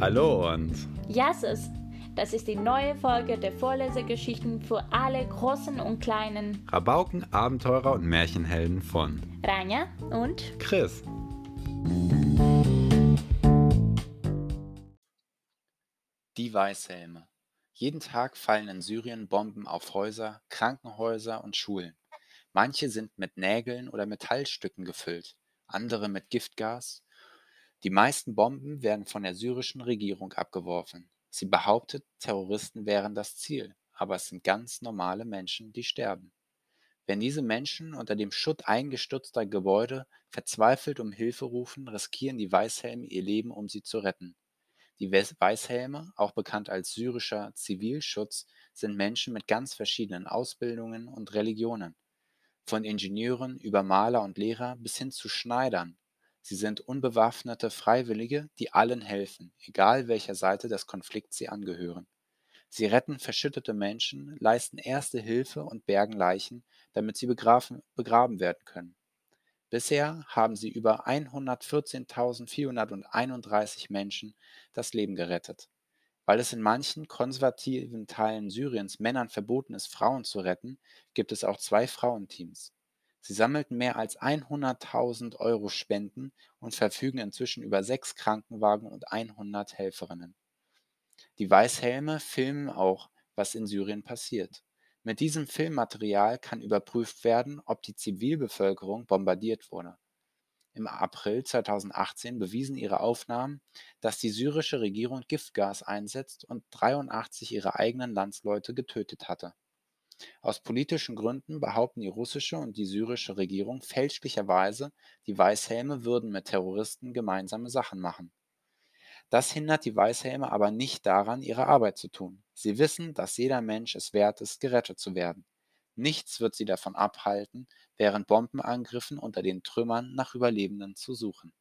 Hallo und Jasses, das ist die neue Folge der Vorlesegeschichten für alle Großen und Kleinen. Rabauken, Abenteurer und Märchenhelden von Rania und Chris. Die Weißhelme. Jeden Tag fallen in Syrien Bomben auf Häuser, Krankenhäuser und Schulen. Manche sind mit Nägeln oder Metallstücken gefüllt, andere mit Giftgas. Die meisten Bomben werden von der syrischen Regierung abgeworfen. Sie behauptet, Terroristen wären das Ziel, aber es sind ganz normale Menschen, die sterben. Wenn diese Menschen unter dem Schutt eingestürzter Gebäude verzweifelt um Hilfe rufen, riskieren die Weißhelme ihr Leben, um sie zu retten. Die Weißhelme, auch bekannt als syrischer Zivilschutz, sind Menschen mit ganz verschiedenen Ausbildungen und Religionen. Von Ingenieuren über Maler und Lehrer bis hin zu Schneidern. Sie sind unbewaffnete Freiwillige, die allen helfen, egal welcher Seite des Konflikts sie angehören. Sie retten verschüttete Menschen, leisten erste Hilfe und bergen Leichen, damit sie begraben, begraben werden können. Bisher haben sie über 114.431 Menschen das Leben gerettet. Weil es in manchen konservativen Teilen Syriens Männern verboten ist, Frauen zu retten, gibt es auch zwei Frauenteams. Sie sammelten mehr als 100.000 Euro Spenden und verfügen inzwischen über sechs Krankenwagen und 100 Helferinnen. Die Weißhelme filmen auch, was in Syrien passiert. Mit diesem Filmmaterial kann überprüft werden, ob die Zivilbevölkerung bombardiert wurde. Im April 2018 bewiesen ihre Aufnahmen, dass die syrische Regierung Giftgas einsetzt und 83 ihrer eigenen Landsleute getötet hatte. Aus politischen Gründen behaupten die russische und die syrische Regierung fälschlicherweise, die Weißhelme würden mit Terroristen gemeinsame Sachen machen. Das hindert die Weißhelme aber nicht daran, ihre Arbeit zu tun. Sie wissen, dass jeder Mensch es wert ist, gerettet zu werden. Nichts wird sie davon abhalten, während Bombenangriffen unter den Trümmern nach Überlebenden zu suchen.